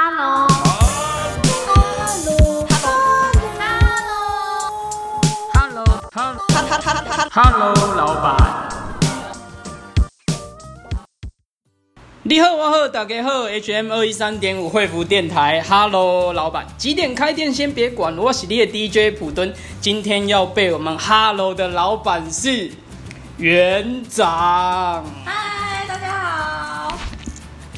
Hello。Hello。Hello。Hello，老板。你好，我好，大家好，H M 二一三点五惠福电台，Hello，老板，几点开店先别管，我是你的 DJ 普敦，今天要被我们 Hello 的老板是园长。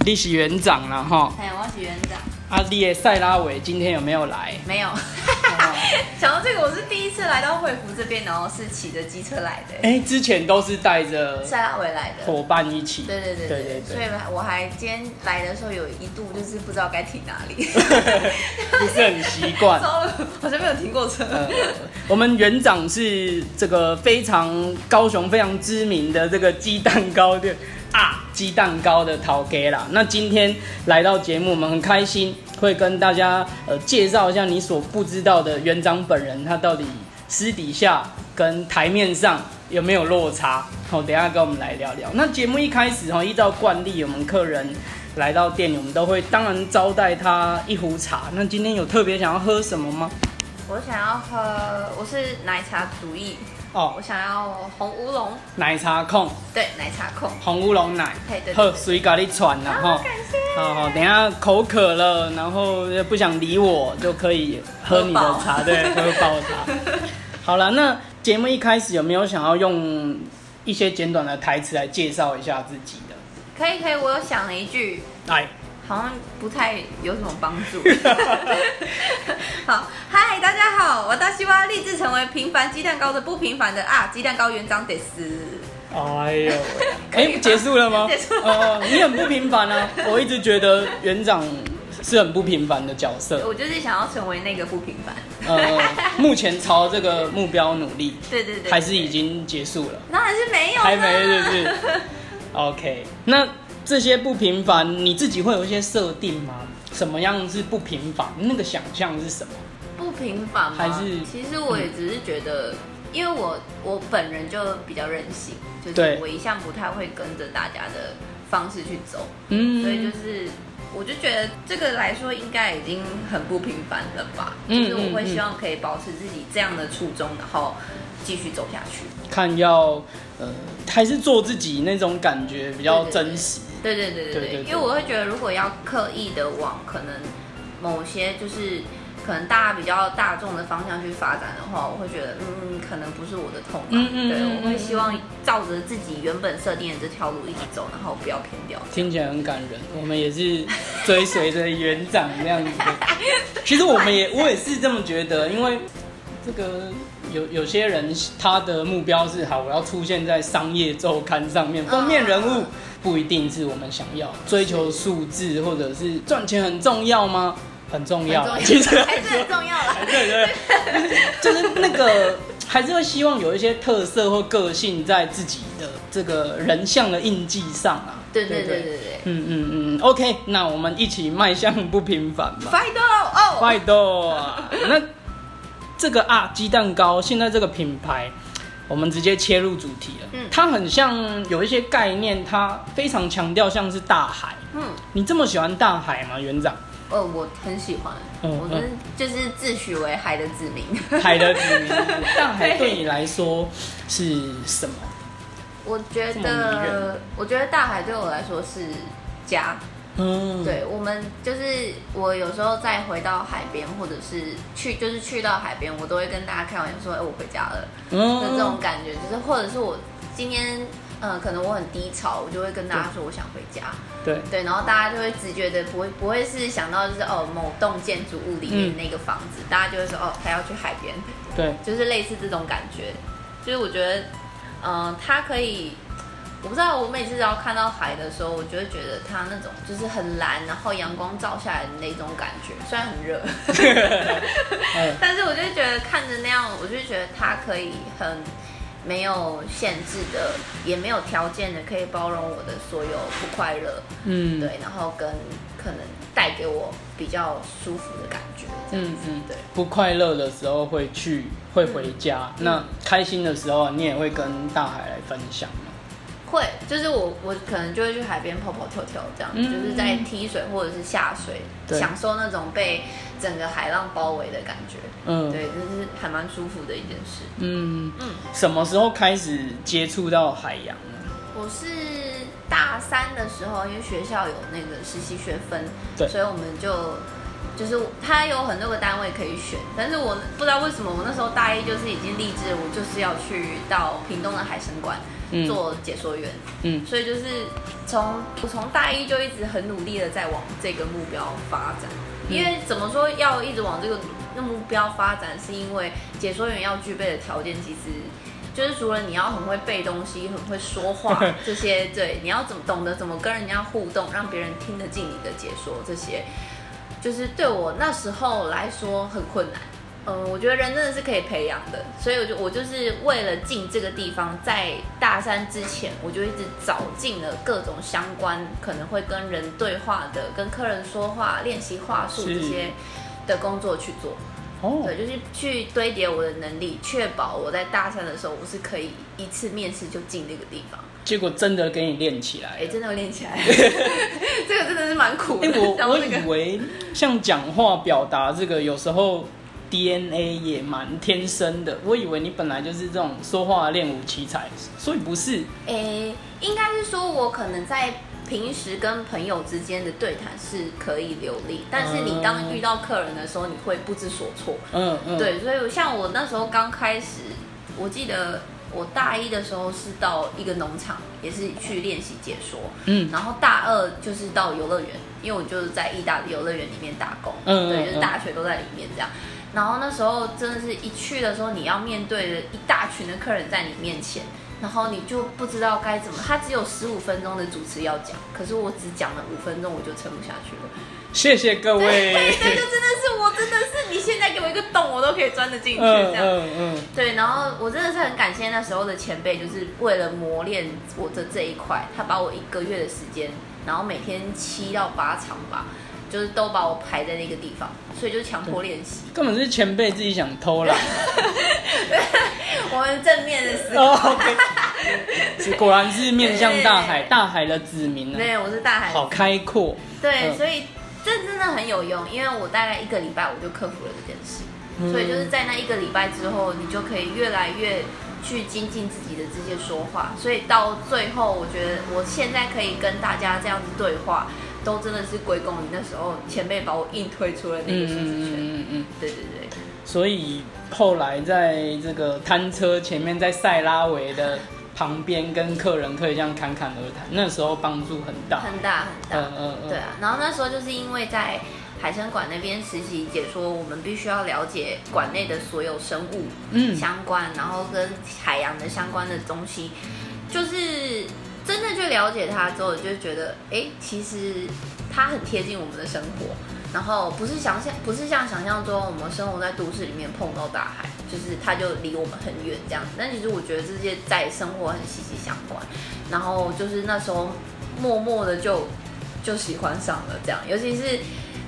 嗨，大家好。你是园长了哈？哎，我是园长。阿弟的塞拉维今天有没有来？没有。讲到这个，我是第一次来到惠福这边，然后是骑着机车来的。哎，之前都是带着塞拉维来的伙伴一起。对对对对对。所以我还今天来的时候，有一度就是不知道该停哪里，不是很习惯。好像没有停过车。我们园长是这个非常高雄非常知名的这个鸡蛋糕店。啊，鸡蛋糕的陶给啦。那今天来到节目，我们很开心，会跟大家呃介绍一下你所不知道的园长本人，他到底私底下跟台面上有没有落差？好，等下跟我们来聊聊。那节目一开始哈，依照惯例，我们客人来到店里，我们都会当然招待他一壶茶。那今天有特别想要喝什么吗？我想要喝，我是奶茶主义。哦，我想要红乌龙。奶茶控，对，奶茶控。红乌龙奶，喝水咖喱喘了哈，感谢，好好，等下口渴了，然后不想理我就可以喝你的茶，对，喝爆茶。好了，那节目一开始有没有想要用一些简短的台词来介绍一下自己的？可以可以，我有想了一句，来。好像不太有什么帮助。好，嗨，大家好，我大希望立志成为平凡鸡蛋糕的不平凡的啊，鸡蛋糕园长得斯。哎呦，哎，结束了吗？结束了。哦，你很不平凡啊！我一直觉得园长是很不平凡的角色。我就是想要成为那个不平凡。呃，目前朝这个目标努力。对对对。还是已经结束了？那还是没有。还没，是不是？OK，那。这些不平凡，你自己会有一些设定吗？什么样是不平凡？那个想象是什么？不平凡吗？还是？其实我也只是觉得，因为我我本人就比较任性，就是我一向不太会跟着大家的方式去走，嗯，所以就是我就觉得这个来说应该已经很不平凡了吧？就是我会希望可以保持自己这样的初衷，然后继续走下去。看要呃，还是做自己那种感觉比较真实。对对对对对，因为我会觉得，如果要刻意的往可能某些就是可能大家比较大众的方向去发展的话，我会觉得嗯，可能不是我的痛。嗯嗯，对，我会希望照着自己原本设定的这条路一直走，然后不要偏掉。听起来很感人，我们也是追随着园长那样子。其实我们也我也是这么觉得，因为这个有有些人他的目标是好，我要出现在商业周刊上面，封面人物。不一定是我们想要追求数字，或者是赚钱很重要吗？很重要，其实 还是很重要了。对对，就是那个还是会希望有一些特色或个性在自己的这个人像的印记上啊。对对对对对，嗯嗯嗯，OK，那我们一起迈向不平凡吧。快多哦，快多。那这个啊，鸡蛋糕现在这个品牌。我们直接切入主题了。嗯，它很像有一些概念，它非常强调像是大海。嗯，你这么喜欢大海吗，园长？呃，我很喜欢。嗯，我们就是自诩为海的子民。海的子民，大海对你来说是什么？我觉得，我觉得大海对我来说是家。嗯，对，我们就是我有时候再回到海边，或者是去，就是去到海边，我都会跟大家开玩笑说，哎，我回家了。嗯，的这种感觉，就是或者是我今天，嗯，可能我很低潮，我就会跟大家说我想回家。对对，然后大家就会直觉的不会不会是想到就是哦某栋建筑物里面那个房子，大家就会说哦他要去海边。对，就是类似这种感觉，就是我觉得，嗯，他可以。我不知道，我每次只要看到海的时候，我就会觉得它那种就是很蓝，然后阳光照下来的那种感觉，虽然很热，但是我就觉得看着那样，我就觉得它可以很没有限制的，也没有条件的，可以包容我的所有不快乐，嗯，对，然后跟可能带给我比较舒服的感觉，嗯嗯，对，不快乐的时候会去会回家，那开心的时候你也会跟大海来分享。会，就是我我可能就会去海边跑跑跳跳这样，嗯就是在踢水或者是下水，享受那种被整个海浪包围的感觉。嗯对，就是还蛮舒服的一件事。嗯嗯，什么时候开始接触到海洋呢？我是大三的时候，因为学校有那个实习学分，对所以我们就就是它有很多个单位可以选，但是我不知道为什么我那时候大一就是已经立志，我就是要去到屏东的海参馆嗯做解说员，嗯所以就是从我从大一就一直很努力的在往这个目标发展。嗯因为怎么说要一直往这个目标发展，是因为解说员要具备的条件，其实就是除了你要很会背东西、很会说话 这些，对，你要怎么懂得怎么跟人家互动，让别人听得进你的解说，这些就是对我那时候来说很困难。嗯，我觉得人真的是可以培养的，所以我就我就是为了进这个地方，在大三之前，我就一直找尽了各种相关可能会跟人对话的、跟客人说话、练习话术是这些的工作去做。哦，对，就是去堆叠我的能力，确保我在大三的时候我是可以一次面试就进那个地方。结果真的给你练起来哎，了。真的有练起来，这个真的是蛮苦的。哎、我我以为像讲话表达这个，有时候 DNA 也蛮天生的。我以为你本来就是这种说话练武奇才，所以不是。诶，应该是说，我可能在平时跟朋友之间的对谈是可以流利，但是你当遇到客人的时候，你会不知所措。嗯嗯，，对，所以像我那时候刚开始，我记得我大一的时候是到一个农场，也是去练习解说，嗯然后大二就是到游乐园，因为我就是在意大利游乐园里面打工，嗯对，就是嗯大学都在里面这样。然后那时候真的是一去的时候，你要面对的一大群的客人在你面前，然后你就不知道该怎么。他只有十五分钟的主持要讲，可是我只讲了五分钟，我就撑不下去了。谢谢各位。这就真的是我，真的是你现在给我一个洞，我都可以钻得进去嗯这样。嗯嗯，对，然后我真的是很感谢那时候的前辈，就是为了磨练我的这一块，他把我一个月的时间，然后每天七到八场吧，就是都把我排在那个地方，所以就强迫练习。根本是前辈自己想偷懒。我们正面的思哦考果然是面向大海，大海的子民啊，对，我是大海。好开阔。对，嗯所以这真的很有用，因为我大概一个礼拜我就克服了这件事。嗯所以就是在那一个礼拜之后，你就可以越来越去精进自己的这些说话。所以到最后，我觉得我现在可以跟大家这样子对话，都真的是归功于那时候前辈把我硬推出了那个舒适圈。嗯嗯嗯。对对对，所以后来在这个摊车前面，在塞拉维的旁边跟客人可以这样侃侃而谈，那时候帮助很大。很大很大。嗯嗯嗯对啊，然后那时候就是因为在海参馆那边实习解说，我们必须要了解馆内的所有生物，嗯相关，然后跟海洋的相关的东西，就是真的去了解他之后，就觉得，哎，其实他很贴近我们的生活。然后不是想象，不是像想象中我们生活在都市里面碰到大海，就是它就离我们很远这样子。但其实我觉得这些在生活很息息相关。然后就是那时候默默的就就喜欢上了这样，尤其是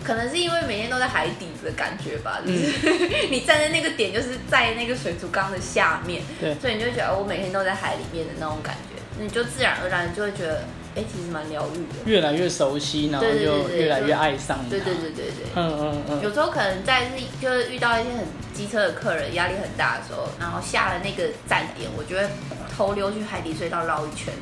可能是因为每天都在海底的感觉吧，就是、你站在那个点，就是在那个水族缸的下面，对所以你就觉得、哦我每天都在海里面的那种感觉，你就自然而然就会觉得，哎，其实蛮疗愈的。越来越熟悉，然后就越来越爱上它。对对对对对。嗯嗯嗯。有时候可能在是就是遇到一些很机车的客人，压力很大的时候，然后下了那个站点，我就会偷溜去海底隧道绕一圈，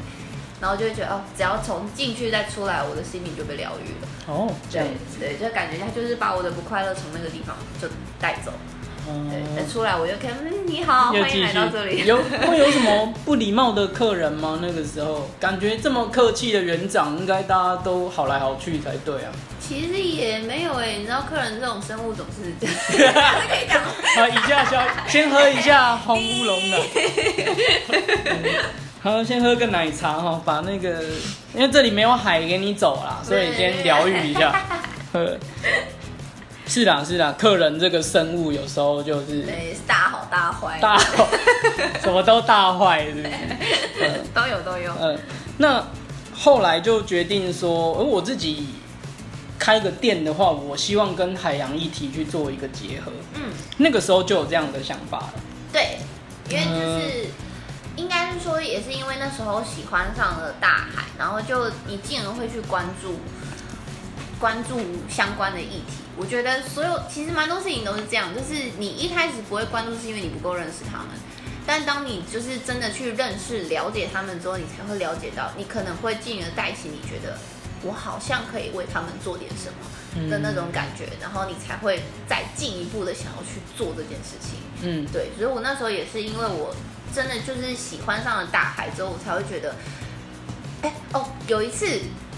然后就会觉得哦，只要从进去再出来，我的心灵就被疗愈了。哦，这样对。对，就感觉他就是把我的不快乐从那个地方就带走。对，再嗯。出来我又看，嗯，你好，欢迎来到这里。有会有什么不礼貌的客人吗？那个时候感觉这么客气的园长，应该大家都好来好去才对啊。其实也没有哎，你知道客人这种生物总是这样，这可以讲吗。好，以下消先喝一下红乌龙的。嗯好，先喝个奶茶哈，把那个，因为这里没有海给你走啦，所以先疗愈一下。喝。是啦是啦，客人这个生物有时候就是对，大好大坏，大好，什么都大坏，是不是？嗯 都有都有。嗯，那后来就决定说，而我自己开个店的话，我希望跟海洋议题去做一个结合。嗯，那个时候就有这样的想法了。对，因为就是、应该是说也是因为那时候喜欢上了大海，然后就你进而会去关注关注相关的议题。我觉得所有其实蛮多事情都是这样，就是你一开始不会关注，是因为你不够认识他们。但当你就是真的去认识、了解他们之后，你才会了解到，你可能会进而带起你觉得我好像可以为他们做点什么的那种感觉，然后你才会再进一步的想要去做这件事情。嗯，对，所以我那时候也是因为我真的就是喜欢上了大海之后，我才会觉得，哎哦，有一次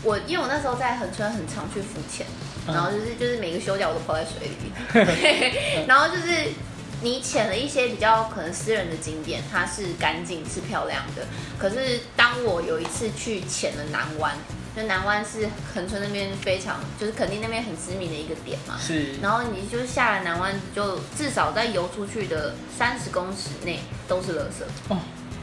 我因为我那时候在恒春很常去浮潜，然后就是就是每个休假我都泡在水里 然后就是你潜了一些比较可能私人的景点，它是干净是漂亮的，可是当我有一次去潜了南湾。就南湾是恒春那边非常，就是肯定那边很知名的一个点嘛。是。然后你就是下了南湾，就至少在游出去的三十公尺内都是垃圾。哦。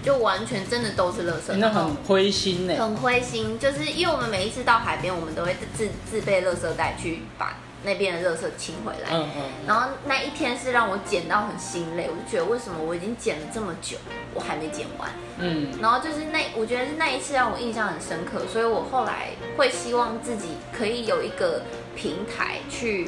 就完全真的都是垃圾。那很灰心呢。很灰心，就是因为我们每一次到海边，我们都会自自备垃圾袋去把。那边的垃圾清回来，嗯嗯，然后那一天是让我捡到很心累，我就觉得为什么我已经捡了这么久，我还没捡完，嗯，然后就是那我觉得是那一次让我印象很深刻，所以我后来会希望自己可以有一个平台去。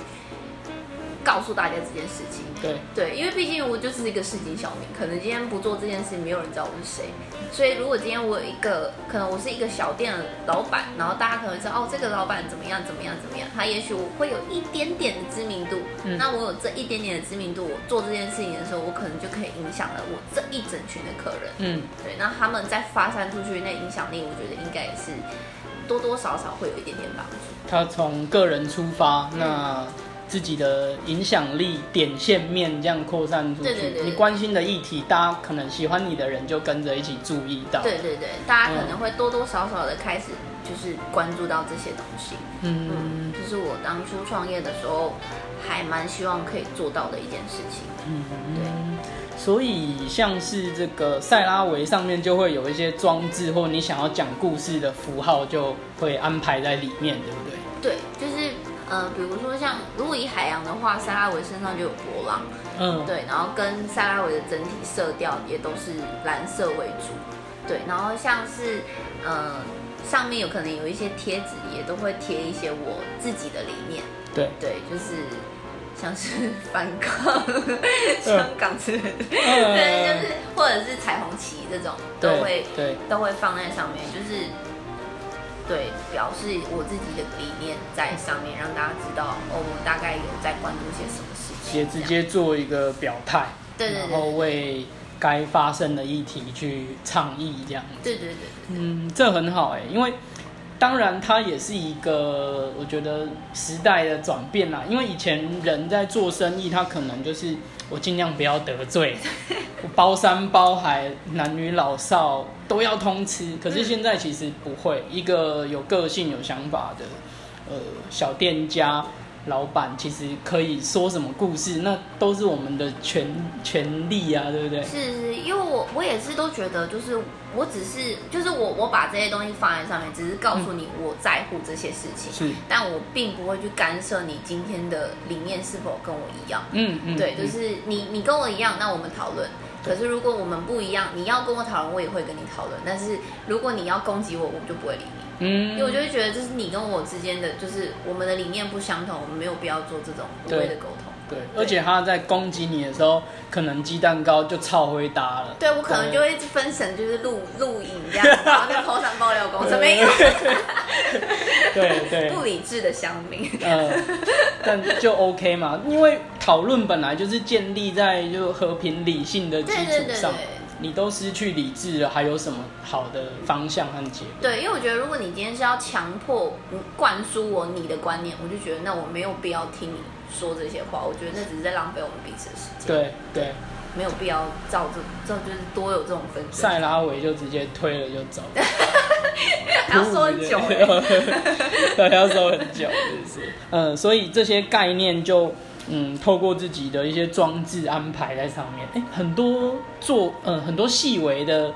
告诉大家这件事情，对对，因为毕竟我就是一个市井小民，可能今天不做这件事情，没有人知道我是谁。所以如果今天我有一个，可能我是一个小店的老板，然后大家可能知道哦，这个老板怎么样怎么样怎么样，他也许我会有一点点的知名度。那我有这一点点的知名度，我做这件事情的时候，我可能就可以影响了我这一整群的客人。嗯，对，那他们再发散出去那影响力，我觉得应该也是多多少少会有一点点帮助。他从个人出发，那。自己的影响力点线面这样扩散出去，你关心的议题，大家可能喜欢你的人就跟着一起注意到。对对对，大家可能会多多少少的开始就是关注到这些东西。嗯，这是我当初创业的时候还蛮希望可以做到的一件事情。嗯，对。所以像是这个塞拉维上面就会有一些装置，或你想要讲故事的符号就会安排在里面，对不对？对，就是。呃，比如说像如果以海洋的话，塞拉维身上就有波浪，嗯，对，然后跟塞拉维的整体色调也都是蓝色为主，对，然后像是呃上面有可能有一些贴纸，也都会贴一些我自己的理念，对，对，就是像是 反抗 香港之类的，对，就是或者是彩虹旗这种都会，对，都会放在上面，就是。对，表示我自己的理念在上面，让大家知道哦，我大概有在关注些什么事情，也直接做一个表态，对然后为该发生的议题去倡议，这样子。对对对，嗯，这很好哎，因为当然它也是一个我觉得时代的转变啦，因为以前人在做生意，他可能就是我尽量不要得罪。我包山包海，男女老少都要通吃。可是现在其实不会，一个有个性、有想法的呃小店家老板，其实可以说什么故事，那都是我们的权权利啊，对不对？是是，因为我我也是都觉得，就是我只是就是我我把这些东西放在上面，只是告诉你我在乎这些事情，是，但我并不会去干涉你今天的理念是否跟我一样。嗯嗯，对，就是你你跟我一样，那我们讨论。可是如果我们不一样，你要跟我讨论，我也会跟你讨论。但是如果你要攻击我，我就不会理你。嗯，因为我就会觉得，就是你跟我之间的，就是我们的理念不相同，我们没有必要做这种无谓的沟通。对，而且他在攻击你的时候，可能鸡蛋糕就超会搭了。对，我可能就会分神，就是录录影这样，然后在 头上爆料公司没有。对对，不理智的乡民。嗯，但就 OK 嘛，因为讨论本来就是建立在就和平理性的基础上。你都失去理智了，还有什么好的方向和结果？对，因为我觉得，如果你今天是要强迫灌输我你的观念，我就觉得那我没有必要听你说这些话。我觉得那只是在浪费我们彼此的时间。对对，没有必要照这这就是多有这种纷争。塞拉维就直接推了就走，还 要说很久，还要说很久，是不是？嗯，所以这些概念就。嗯，透过自己的一些装置安排在上面，哎，很多做，嗯，很多细微的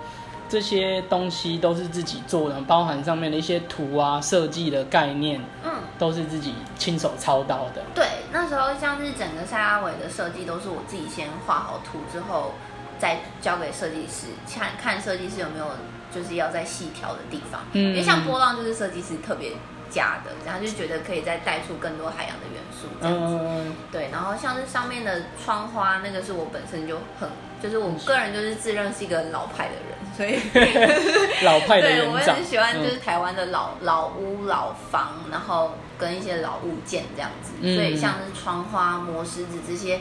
这些东西都是自己做的，包含上面的一些图啊、设计的概念，嗯，都是自己亲手操刀的。对，那时候像是整个塞拉维的设计都是我自己先画好图之后，再交给设计师，看看设计师有没有就是要再细调的地方。嗯因为像波浪就是设计师特别加的，然后就觉得可以再带出更多海洋的元素这样子。嗯，对，然后像是上面的窗花，那个是我本身就很，就是我个人就是自认是一个老派的人，所以 老派的园长对我也很，喜欢就是嗯台湾的老老屋、老房，然后跟一些老物件这样子。嗯所以像是窗花、磨石子这些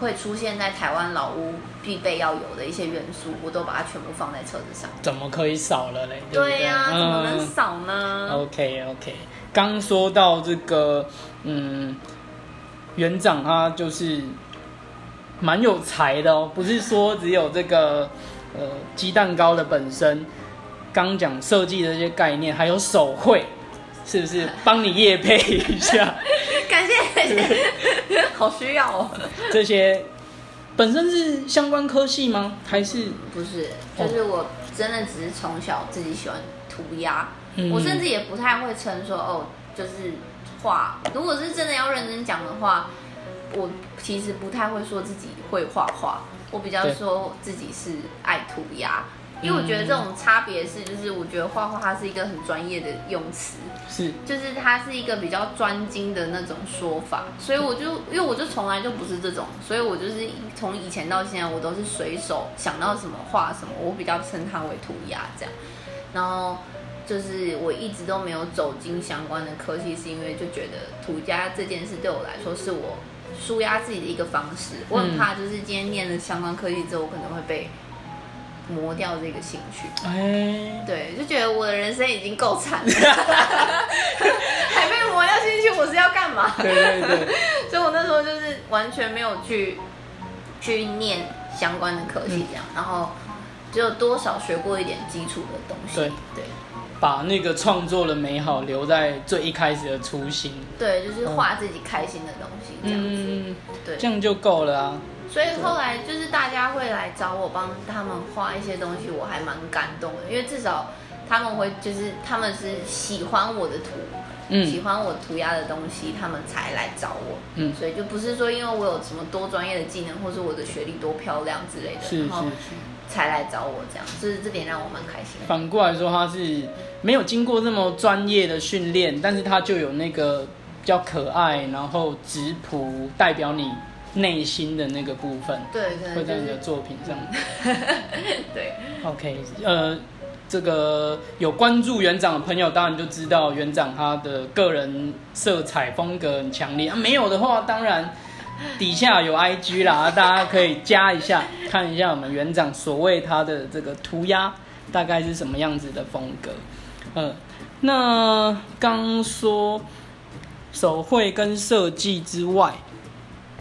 会出现在台湾老屋必备要有的一些元素，我都把它全部放在车子上。怎么可以少了嘞？对呀、怎么能嗯少呢？OK OK，刚说到这个，嗯，园长他就是蛮有才的哦，不是说只有这个呃鸡蛋糕的本身，刚讲设计的这些概念，还有手绘，是不是？帮你夜配一下 感谢感谢，好需要哦。这些，本身是相关科系吗？还是不是，就是我真的只是从小自己喜欢涂鸦，嗯我甚至也不太会称说哦，就是画。如果是真的要认真讲的话，我其实不太会说自己会画画，我比较对说自己是爱涂鸦。因为我觉得这种差别是，就是我觉得画画它是一个很专业的用词，是就是它是一个比较专精的那种说法，所以我就因为我就从来就不是这种，所以我就是从以前到现在，我都是随手想到什么画什么，我比较称它为涂鸦这样。然后就是我一直都没有走进相关的科技，是因为就觉得涂鸦这件事对我来说是我舒压自己的一个方式。我很怕就是今天念了相关科技之后，我可能会被磨掉这个兴趣。哎，对，就觉得我的人生已经够惨了，还被磨掉兴趣，我是要干嘛？对对对，所以我那时候就是完全没有去去念相关的科系，这样，然后只有多少学过一点基础的东西。对对把那个创作的美好留在最一开始的初心，对，就是画自己开心的东西这样子。嗯，对，这样就够了啊。所以后来就是大家会来找我帮他们画一些东西，我还蛮感动的，因为至少他们会就是他们是喜欢我的图，喜嗯欢我涂鸦的东西，他们才来找我。嗯，所以就不是说因为我有什么多专业的技能，或是我的学历多漂亮之类的，是是然后是。才来找我这样，就是这点让我蛮开心的。反过来说，他是没有经过这么专业的训练，但是他就有那个比较可爱，然后质朴，代表你内心的那个部分，对，可能就会在你的是作品上。对，OK，呃，这个有关注园长的朋友，当然就知道园长他的个人色彩风格很强烈啊。没有的话，当然底下有 IG 啦，大家可以加一下，看一下我们园长所谓他的这个涂鸦大概是什么样子的风格。嗯，那刚说手绘跟设计之外。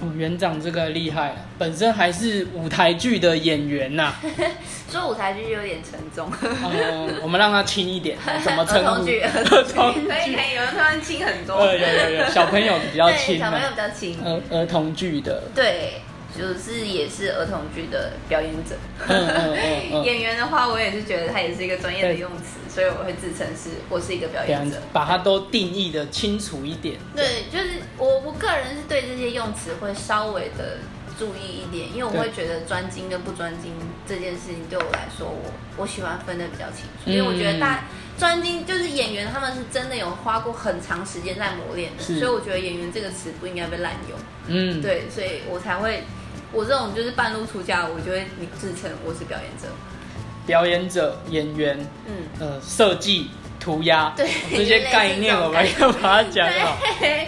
哦，园长这个厉害了，本身还是舞台剧的演员呐、说舞台剧有点沉重。嗯，我们让他轻一点，怎么称呼？儿童剧，儿儿童童剧，可以可以，有人突然轻很多。对，有有有，小朋友比较对，轻小朋友啊，比较轻。儿儿童剧的，对，就是也是儿童剧的表演者。嗯嗯嗯嗯，演员的话，我也是觉得他也是一个专业的用词，所以我会自称是我是一个表演者。把它都定义的清楚一点。对，就是我我个人是对这些用词会稍微的注意一点，因为我会觉得专精跟不专精这件事情对我来说，我我喜欢分的比较清楚，嗯因为我觉得大专精就是演员，他们是真的有花过很长时间在磨练的，所以我觉得演员这个词不应该被滥用。嗯，对，所以我才会。我这种就是半路出家，我就会自称我是表演者。表演者、演员、嗯，呃，设计、涂鸦，对这些概念我们要把它讲好。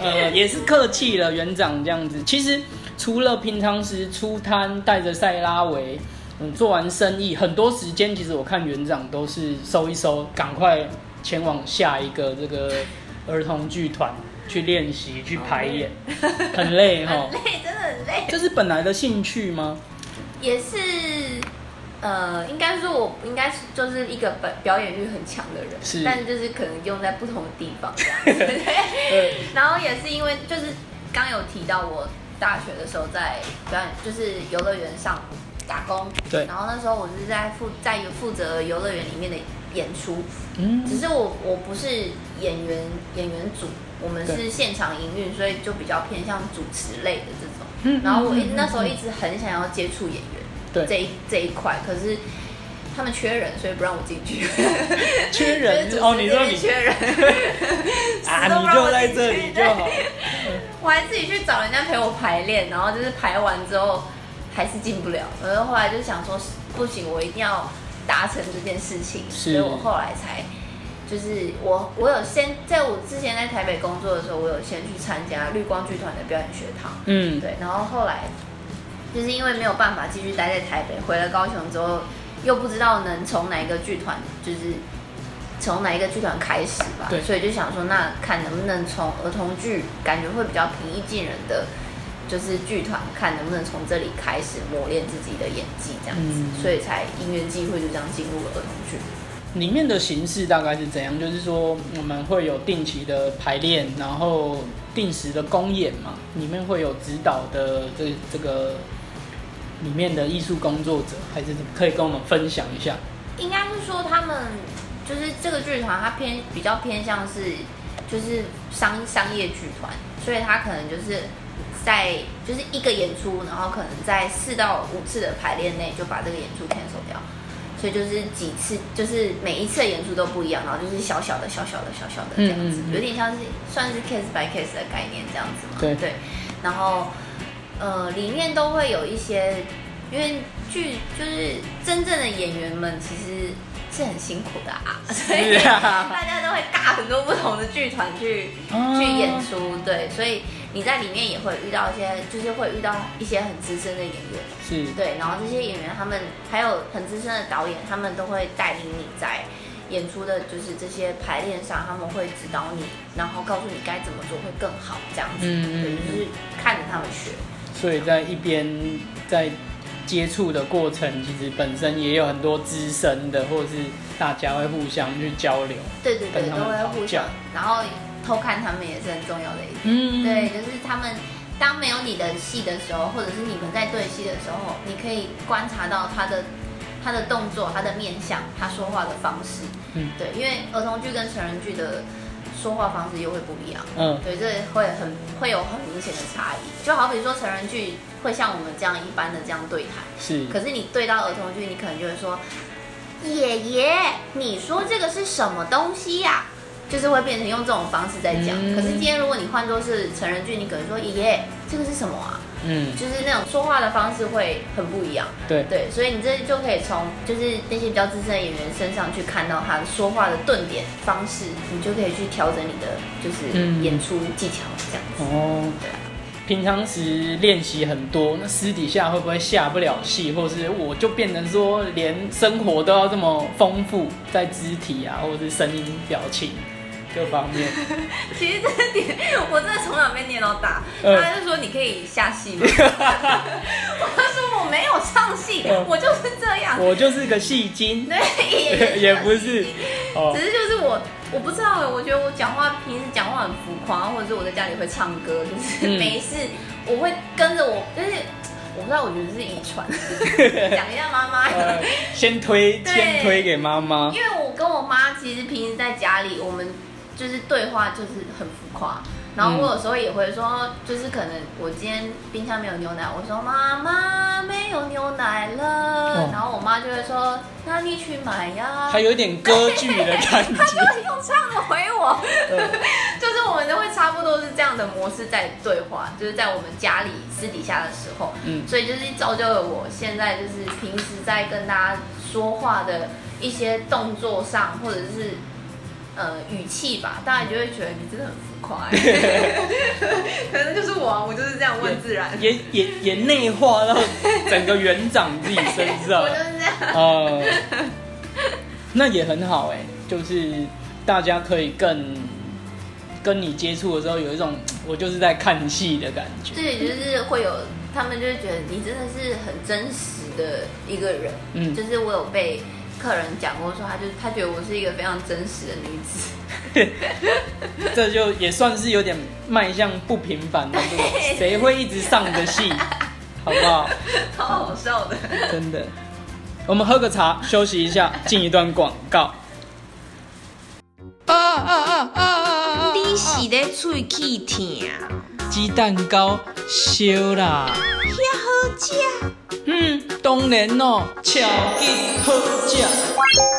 呃，也是客气了，园长这样子。其实除了平常时出摊带着塞拉维，嗯，做完生意，很多时间其实我看园长都是收一收，赶快前往下一个这个儿童剧团去练习、去排演，很累哈 很。累，真的很累。这是本来的兴趣吗？也是，呃，应该说我应该是就是一个表表演欲很强的人，是但就是可能用在不同的地方这样子。对，然后也是因为就是刚有提到我大学的时候在表演，就是游乐园上打工，对然后那时候我是在负在负责游乐园里面的演出，嗯，只是我我不是演员演员组，我们是现场营运，所以就比较偏向主持类的这种。嗯然后我一那时候一直很想要接触演员，对。这一这一块，可是他们缺人，所以不让我进去。缺人？哦，你说你缺人。啊，你就在这里就好。我还自己去找人家陪我排练，然后就是排完之后还是进不了，然后后来就想说不行，我一定要达成这件事情，所以我后来才就是我我有先在我之前在台北工作的时候，我有先去参加绿光剧团的表演学堂，嗯，对，然后后来就是因为没有办法继续待在台北，回了高雄之后，又不知道能从哪一个剧团，就是从哪一个剧团开始吧，对所以就想说，那看能不能从儿童剧，感觉会比较平易近人的，就是剧团，看能不能从这里开始磨练自己的演技，这样子，嗯所以才因缘际会就这样进入了儿童剧。里面的形式大概是怎样？就是说我们会有定期的排练，然后定时的公演嘛，里面会有指导的这这个里面的艺术工作者，还是怎么可以跟我们分享一下？应该是说他们就是这个剧团，它偏比较偏向是就是商商业剧团，所以它可能就是在就是一个演出，然后可能在四到五次的排练内就把这个演出 cancel 掉，所以就是几次就是每一次的演出都不一样，然后就是小小的小小的小小的这样子，嗯嗯嗯。有点像是算是 case by case 的概念这样子嘛，对。对，然后呃里面都会有一些。因为剧就是真正的演员们其实是很辛苦的啊，所以啊。大家都会尬很多不同的剧团去、哦。去演出，对，所以你在里面也会遇到一些，就是会遇到一些很资深的演员，是对，然后这些演员他们还有很资深的导演，他们都会带领你在演出的，就是这些排练上，他们会指导你，然后告诉你该怎么做会更好，这样子，对，嗯嗯嗯就是看着他们学。所以在一边在接触的过程，其实本身也有很多资深的，或者是大家会互相去交流。对对对，都会互相，然后偷看他们也是很重要的一点。嗯对，就是他们当没有你的戏的时候，或者是你们在对戏的时候，你可以观察到他的他的动作、他的面相、他说话的方式。嗯对，因为儿童剧跟成人剧的说话方式又会不一样。嗯，对，这会很会有很明显的差异。就好比说成人剧会像我们这样一般的这样对谈，是，可是你对到儿童剧，你可能就会说：“爷爷，你说这个是什么东西呀、就是会变成用这种方式在讲。嗯可是今天如果你换作是成人剧，你可能说：“爷爷，这个是什么啊？”嗯，就是那种说话的方式会很不一样。对，对，所以你这就可以从就是那些比较资深的演员身上去看到他说话的顿点方式，你就可以去调整你的就是嗯演出技巧这样子。哦，对啊。平常时练习很多，那私底下会不会下不了戏，或是我就变成说连生活都要这么丰富，在肢体啊，或者是声音、表情各方面？其实这个点，我真的从小被念到大。嗯他就说你可以下戏吗？我说我没有上戏，嗯我就是这样。我就是个戏精，对，也不是哦只，是就是我，我不知道哎，我觉得我讲话平时讲话很浮夸，或者是我在家里会唱歌，就是嗯没事我会跟着我，就是我不知道，我觉得是遗传。讲一下妈妈。呃，先推对先推给妈妈因，为我跟我妈其实平时在家里，我们就是对话就是很浮夸。然后我有时候也会说，就是可能我今天冰箱没有牛奶，我说妈妈没有牛奶了，哦然后我妈就会说，那你去买呀。还有一点歌剧的感觉 她就觉。会用唱的回我，嗯就是我们都会差不多是这样的模式在对话，就是在我们家里私底下的时候，嗯所以就是造就了我现在就是平时在跟大家说话的一些动作上，或者是呃语气吧，大家就会觉得你真的很浮夸、欸，可能就是我啊，我就是这样问自然，也也也内化到整个园长自己身上。我，就是这样。呃，那也很好哎，就是大家可以更跟你接触的时候，有一种我就是在看戏的感觉。对，就是会有他们就会觉得你真的是很真实的一个人，嗯。就是我有被客人讲过说，他就他觉得我是一个非常真实的女子，这就也算是有点迈向不平凡的路，谁会一直上的戏，好不好？超好笑的。真的。我们喝个茶，休息一下，进一段广告。啊啊啊啊啊！你是咧喙齿疼，鸡蛋糕烧啦，遐好食，嗯，嗯，当然哦，超级好食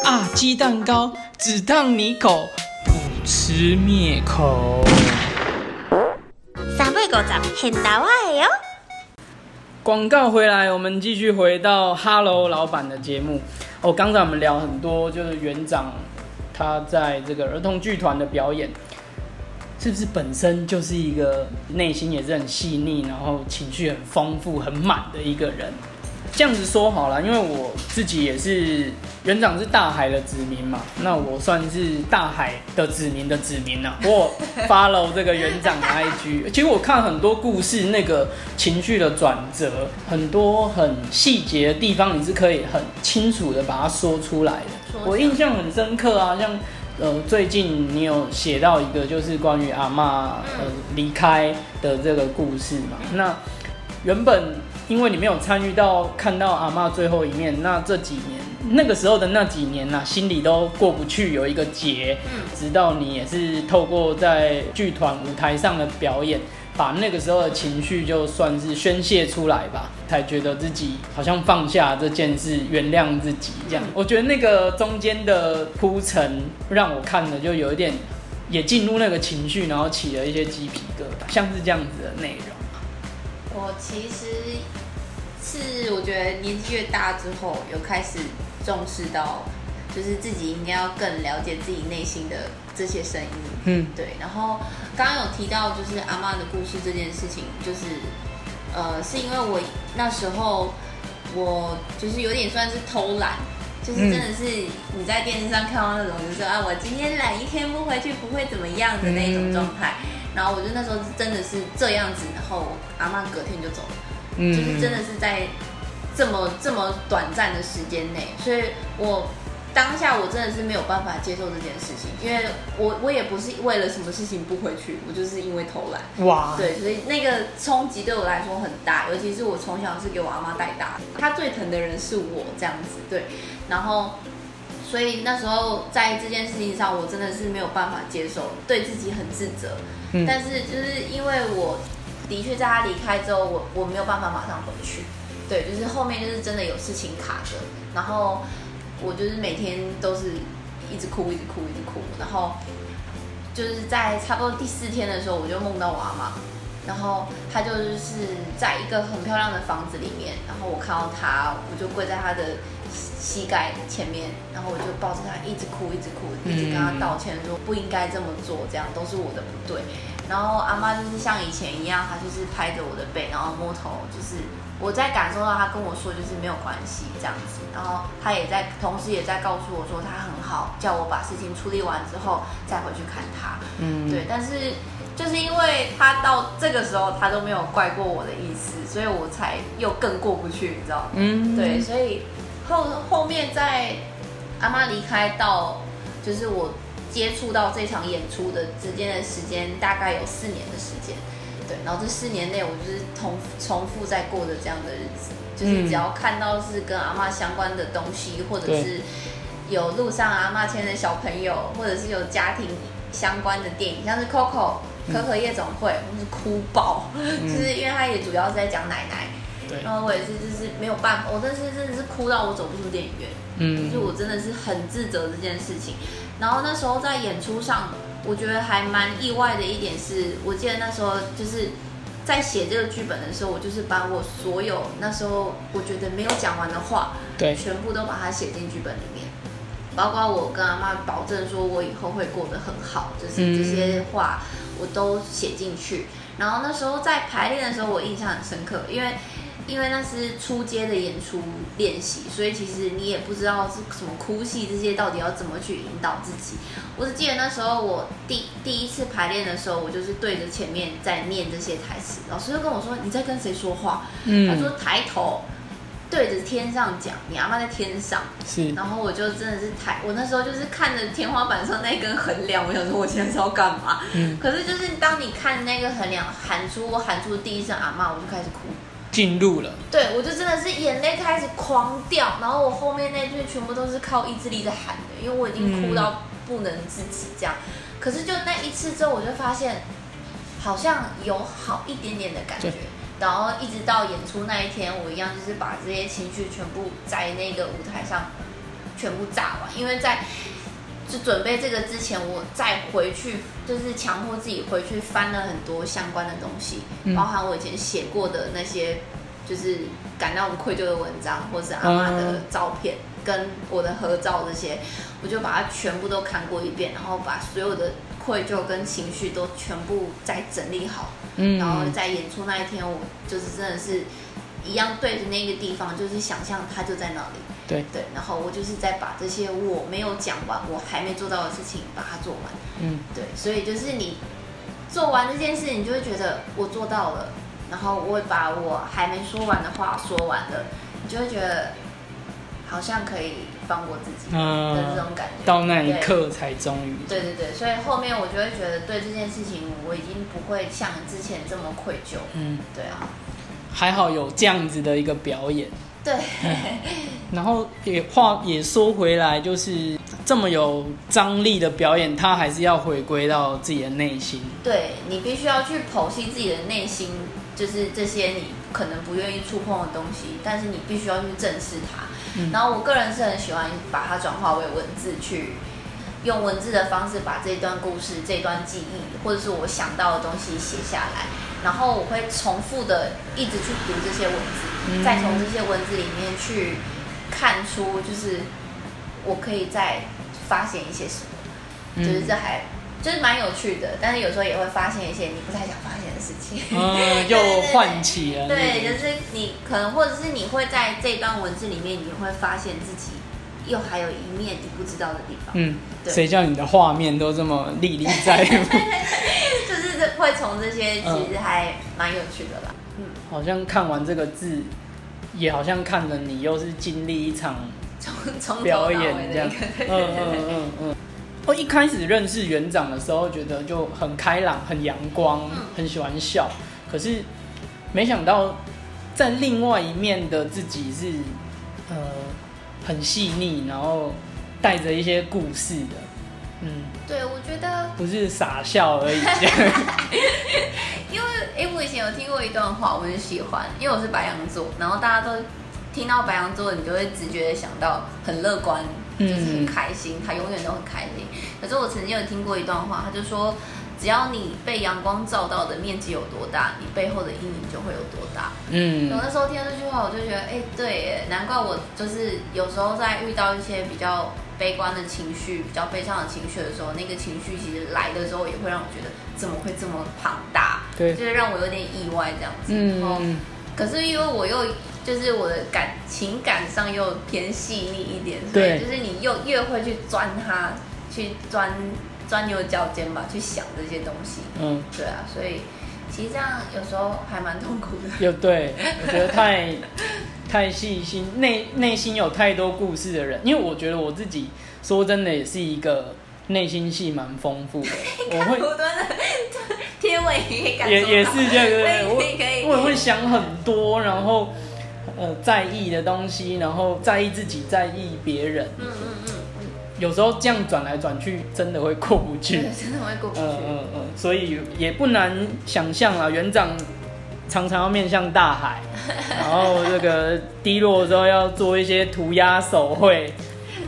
啊！鸡蛋糕只烫你口，不吃灭口。三百五十现打我的哦。广告回来，我们继续回到 Hello 老板的节目。哦，刚才我们聊很多，就是园长他在这个儿童剧团的表演，是不是本身就是一个内心也是很细腻，然后情绪很丰富、很满的一个人？这样子说好了，因为我自己也是园长是大海的子民嘛，那我算是大海的子民的子民啊。我 follow 这个园长的 IG，其实我看很多故事，那个情绪的转折，很多很细节的地方，你是可以很清楚的把它说出来的。我印象很深刻啊，像呃最近你有写到一个就是关于阿妈呃离开的这个故事嘛，那原本因为你没有参与到看到阿妈最后一面，那这几年那个时候的那几年呐、心里都过不去，有一个结。嗯直到你也是透过在剧团舞台上的表演，把那个时候的情绪就算是宣泄出来吧，才觉得自己好像放下这件事，原谅自己这样。我觉得那个中间的铺陈让我看了就有一点。也进入那个情绪，然后起了一些鸡皮疙瘩，像是这样子的内容。我其实是我觉得年纪越大之后，有开始重视到，就是自己应该要更了解自己内心的这些声音。嗯，对，然后刚刚有提到就是阿妈的故事这件事情，就是呃，是因为我那时候我就是有点算是偷懒，就是真的是你在电视上看到那种，就是说啊，我今天懒一天不回去不会怎么样的那种状态。然后我就那时候真的是这样子，然后阿妈隔天就走了。嗯就是真的是在这么这么短暂的时间内，所以我当下我真的是没有办法接受这件事情，因为我我也不是为了什么事情不回去，我就是因为偷懒。哇，对，所以那个冲击对我来说很大，尤其是我从小是给我阿妈带大的，她最疼的人是我这样子，对，然后。所以那时候在这件事情上，我真的是没有办法接受，对自己很自责。嗯但是就是因为我的确在他离开之后，我我没有办法马上回去，对，就是后面就是真的有事情卡着，然后我就是每天都是一直哭，一直哭，一直哭，然后就是在差不多第四天的时候，我就梦到我阿妈，然后她就是在一个很漂亮的房子里面，然后我看到她，我就跪在她的膝盖前面，然后我就抱着她一直哭，一直哭，一直跟她道歉说不应该这么做，这样都是我的不对。然后阿妈就是像以前一样，她就是拍着我的背，然后摸头，就是我在感受到她跟我说就是没有关系这样子。然后她也在，同时也在告诉我说她很好，叫我把事情处理完之后再回去看她。嗯，对，但是就是因为他到这个时候他都没有怪过我的意思，所以我才又更过不去，你知道吗？嗯，对，所以后后面在阿妈离开到就是我接触到这场演出的之间的时间，大概有四年的时间。对，然后这四年内我就是重重复在过着这样的日子，就是嗯。只要看到是跟阿妈相关的东西，或者是有路上阿妈牵的小朋友，或者是有家庭相关的电影，像是 Coco 可可夜总会，我是哭爆，就是因为它也主要是在讲奶奶，对，然后我也是就是没有办法，我真的是真的是哭到我走不出电影院，嗯。就我真的是很自责这件事情。然后那时候在演出上，我觉得还蛮意外的一点是，我记得那时候就是在写这个剧本的时候，我就是把我所有那时候我觉得没有讲完的话，对，全部都把它写进剧本里面，包括我跟阿妈保证说我以后会过得很好，就是这些话我都写进去。然后那时候在排练的时候，我印象很深刻，因为因为那是出街的演出练习，所以其实你也不知道是什么哭戏这些到底要怎么去引导自己。我只记得那时候我第第一次排练的时候，我就是对着前面在念这些台词，老师就跟我说你在跟谁说话？他说抬头对着天上讲，你阿妈在天上。是，然后我就真的是抬，我那时候就是看着天花板上那根横梁，我想说我现在是要干嘛？嗯，可是就是当你看那个横梁喊出我喊出第一声阿妈，我就开始哭。进入了，对我就真的是眼泪开始狂掉，然后我后面那句全部都是靠意志力在喊的，因为我已经哭到不能自己这样。可是就那一次之后，我就发现好像有好一点点的感觉对。然后一直到演出那一天，我一样就是把这些情绪全部在那个舞台上全部炸完，因为在就准备这个之前，我再回去就是强迫自己回去翻了很多相关的东西，嗯。包含我以前写过的那些就是感到很愧疚的文章，或是阿妈的嗯照片、跟我的合照这些，我就把它全部都看过一遍，然后把所有的愧疚跟情绪都全部再整理好，嗯然后在演出那一天，我就是真的是一样对着那个地方，就是想象它就在那里。对对，然后我就是在把这些我没有讲完、我还没做到的事情把它做完。嗯对，所以就是你做完这件事，你就会觉得我做到了，然后我会把我还没说完的话说完了，你就会觉得好像可以放过自己的嗯这种感觉。到那一刻才终于对对对，所以后面我就会觉得对这件事情，我已经不会像之前这么愧疚。嗯，对啊，还好有这样子的一个表演。对，然后也话也说回来，就是这么有张力的表演，他还是要回归到自己的内心。对你必须要去剖析自己的内心，就是这些你可能不愿意触碰的东西，但是你必须要去正视它。嗯然后我个人是很喜欢把它转化为文字去。用文字的方式把这段故事、这段记忆，或者是我想到的东西写下来，然后我会重复的一直去读这些文字，嗯再从这些文字里面去看出，就是我可以再发现一些什么。就是这还就是蛮有趣的，但是有时候也会发现一些你不太想发现的事情。嗯，又唤起了对，就是你可能或者是你会在这段文字里面，你会发现自己又还有一面你不知道的地方。嗯，对谁叫你的画面都这么历历在目？就是这会从这些嗯其实还蛮有趣的啦。嗯，好像看完这个字，也好像看了你又是经历一场从从头表到演这样。嗯嗯嗯嗯。我一开始认识园长的时候，觉得就很开朗、很阳光嗯，很喜欢笑。可是没想到，在另外一面的自己是呃很细腻，然后带着一些故事的。嗯，对，我觉得不是傻笑而已。因为哎、我以前有听过一段话，我很喜欢，因为我是白羊座，然后大家都听到白羊座，你就会直觉的想到很乐观，就是很开心，他永远都很开心。可是我曾经有听过一段话，他就说，只要你被阳光照到的面积有多大，你背后的阴影就会有多大。嗯我那时候听到这句话，我就觉得，哎、对耶，难怪我就是有时候在遇到一些比较悲观的情绪、比较悲伤的情绪的时候，那个情绪其实来的时候，也会让我觉得怎么会这么庞大，对就是让我有点意外这样子。然后嗯，可是因为我又就是我的感情感上又偏细腻一点，所对以就是你又越会去钻它，去钻钻牛角尖吧，去想这些东西。嗯，对啊，所以其实这样有时候还蛮痛苦的。又对，我觉得太 太细心，内内心有太多故事的人，因为我觉得我自己说真的也是一个内心戏蛮丰富的，我会我端的贴尾也感也也是这样，对不对？可以可以我我也会想很多，然后呃在意的东西，然后在意自己，在意别人，嗯嗯嗯有时候这样转来转去，真的会过不嗯，去对，。真的会过不去。嗯嗯嗯，所以也不难想象啊，园长常常要面向大海，然后这个低落的时候要做一些涂鸦手绘，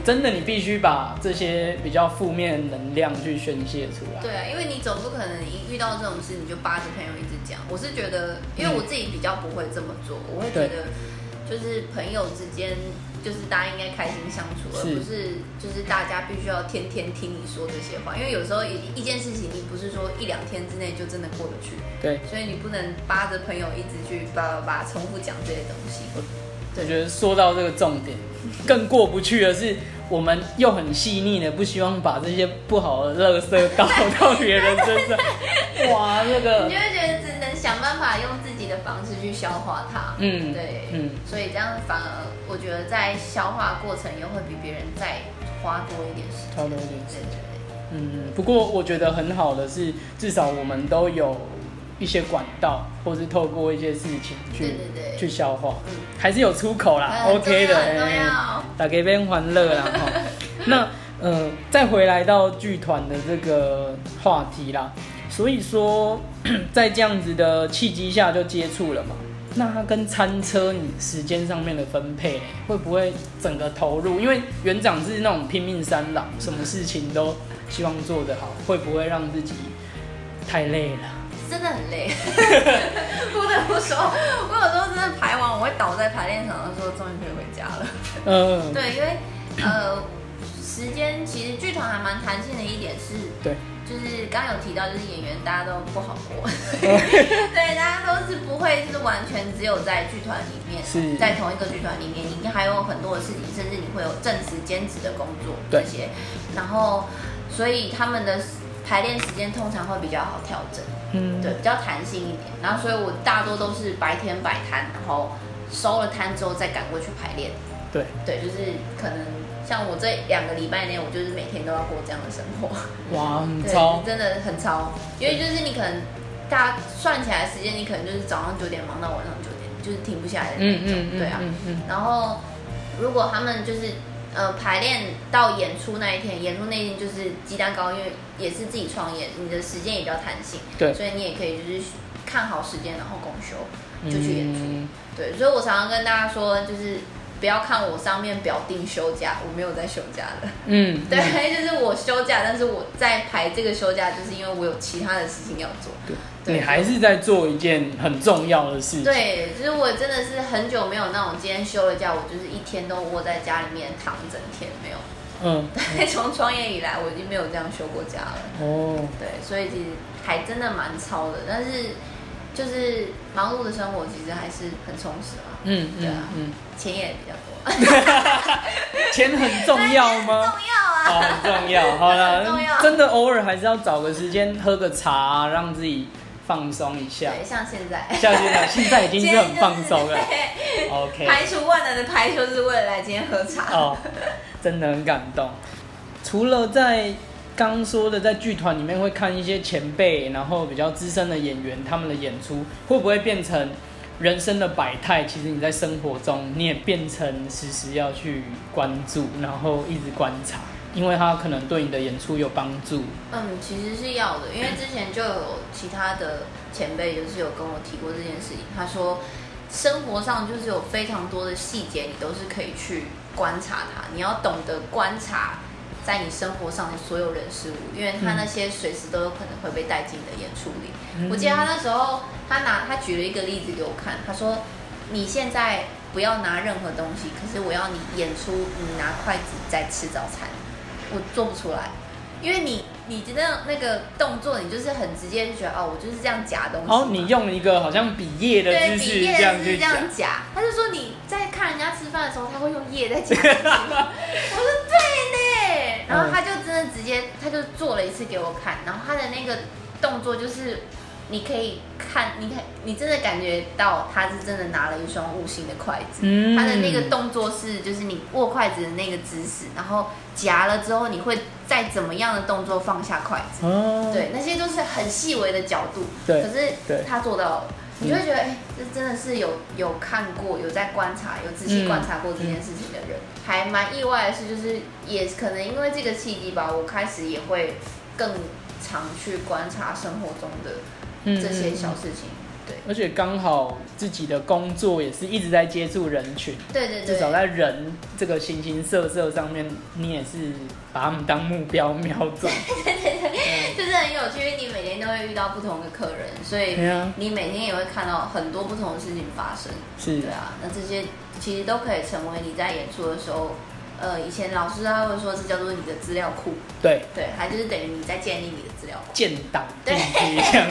真的你必须把这些比较负面的能量去宣泄出来。对啊，因为你总不可能一遇到这种事你就扒着朋友一直讲。我是觉得，因为我自己比较不会这么做，我会觉得就是朋友之间，就是大家应该开心相处，而不是就是大家必须要天天听你说这些话。因为有时候一一件事情，你不是说一两天之内就真的过得去，对，所以你不能扒着朋友一直去叭叭叭重复讲这些东西。我觉得说到这个重点，更过不去的是，我们又很细腻的，不希望把这些不好的垃圾倒到别人身上。哇，这你就，会觉得只能想办法用自己的方式去消化它。嗯对，嗯，所以这样反而我觉得在消化过程又会比别人再花多一点时间。超多一点时对对对，嗯，不过我觉得很好的是，至少我们都有一些管道，或是透过一些事情去对对对。去消化，嗯。还是有出口啦、很 o k 的，打给别人欢乐啦 哈。那呃，再回来到剧团的这个话题啦，所以说，在这样子的契机下就接触了嘛。那他跟餐车你时间上面的分配，会不会整个投入？因为园长是那种拼命三郎，什么事情都希望做得好，会不会让自己太累了？真的很累，不得不说，我有时候真的排完，我会倒在排练场的时候，终于可以回家了。嗯，对，因为呃，时间其实剧团还蛮弹性的一点是，对，就是刚刚有提到，就是演员大家都不好过，对，大家都是不会就是完全只有在剧团里面，是在同一个剧团里面，你还有很多的事情，甚至你会有正职、兼职的工作对这些，然后所以他们的排练时间通常会比较好调整。嗯，对，比较弹性一点。然后，所以我大多都是白天摆摊，然后收了摊之后再赶过去排练。对，对，就是可能像我这两个礼拜内，我就是每天都要过这样的生活。哇，很 对，超，真的很超，因为就是你可能大家算起来时间，你可能就是早上九点忙到晚上九点，就是停不下来的那嗯种。嗯嗯，对啊。然后，如果他们就是呃排练到演出那一天，演出那一天就是鸡蛋糕，因为也是自己创业，你的时间也比较弹性，对所以你也可以就是看好时间，然后公休就去演出。嗯对，所以我常常跟大家说，就是不要看我上面表定休假，我没有在休假的。嗯，对，就是我休假，但是我在排这个休假，就是因为我有其他的事情要做。对你还是在做一件很重要的事情。对，就是我真的是很久没有那种今天休了假，我就是一天都窝在家里面躺一整天，没有。嗯，对，从创业以来，我已经没有这样休过假了。哦，对，所以其实还真的蛮超的，但是就是忙碌的生活其实还是很充实嘛，嗯对啊嗯嗯，钱也比较多。钱很重要吗？重要啊！哦，很重要。好了真的偶尔还是要找个时间喝个茶，让自己放松一下。对，像现在，像现在，现在已经是很放松了。OK，排除万难的排球，是为了来今天喝茶。哦，真的很感动。除了在刚说的在剧团里面会看一些前辈，然后比较资深的演员他们的演出，会不会变成人生的百态？其实你在生活中你也变成时时要去关注，然后一直观察，因为它可能对你的演出有帮助。嗯，其实是要的，因为之前就有其他的前辈就是有跟我提过这件事情，他说生活上就是有非常多的细节，你都是可以去观察它，你要懂得观察在你生活上的所有人事物，因为他那些随时都有可能会被带进你的演出里。嗯我记得他那时候他拿他举了一个例子给我看，他说你现在不要拿任何东西，可是我要你演出你拿筷子在吃早餐，我做不出来。因为你你的那那个动作，你就是很直接就觉得哦，我就是这样夹东西嘛。然后你用一个好像比耶的对姿势比叶这样去是这样，夹，他就说你在看人家吃饭的时候，他会用叶在夹 然后他就真的直接他就做了一次给我看，然后他的那个动作就是你可以看，你看你真的感觉到他是真的拿了一双悟性的筷子。嗯。他的那个动作是，就是你握筷子的那个姿势，然后夹了之后，你会再怎么样的动作放下筷子，哦，对，那些都是很细微的角度，对可是他做到了，你就会觉得，哎、这真的是有有看过、有在观察、有仔细观察过这件事情的人，还蛮意外的是，就是也可能因为这个契机吧，我开始也会更常去观察生活中的嗯这些嗯。小事情。对，而且刚好自己的工作也是一直在接触人群，对对对，至少在人这个形形色色上面，你也是把他们当目标 瞄准。对对对就是很有趣，因为你每天都会遇到不同的客人，所以你每天也会看到很多不同的事情发生。是。对啊，那这些其实都可以成为你在演出的时候，呃，以前老师他会说这叫做你的资料库，对。对，还就是等于你在建立你的资料。建档对 这样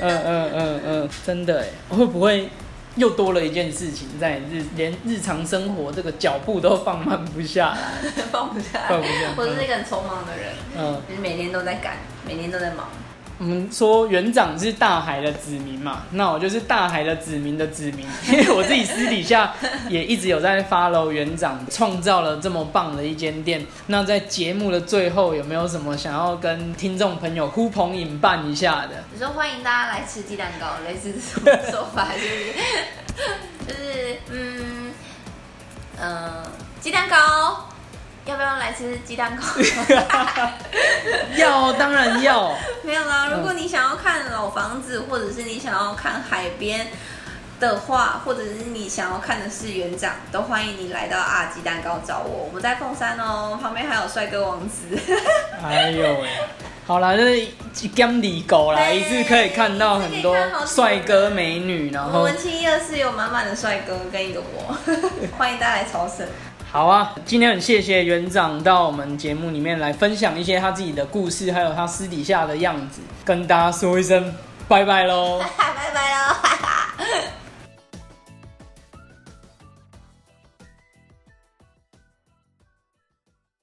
嗯嗯嗯嗯，真的哎，会不会又多了一件事情在日连日常生活这个脚步都放慢不下来？放不下来。放不下我是一个很匆忙的人，嗯，就是每天都在赶，每天都在忙。我们说园长是大海的子民嘛，那我就是大海的子民的子民，因为我自己私底下也一直有在 follow 园长，创造了这么棒的一间店。那在节目的最后，有没有什么想要跟听众朋友呼朋引伴一下的？你说欢迎大家来吃鸡蛋糕，类似这种说法，就是就是嗯呃鸡蛋糕，要不要来吃鸡蛋糕？要当然要，没有啦，如果你想要看老房子，或者是你想要看海边的话，或者是你想要看的是园长，都欢迎你来到阿鸡蛋糕找我。我们在凤山哦，旁边还有帅哥王子。哎呦喂，好啦，这一 gam 里狗啦，对一次可以看到很多帅哥美女，然后我们文青夜市有满满的帅哥跟一个我，欢迎大家来朝圣。好啊，今天很谢谢园长到我们节目里面来分享一些他自己的故事，还有他私底下的样子，跟大家说一声拜拜喽。拜拜喽。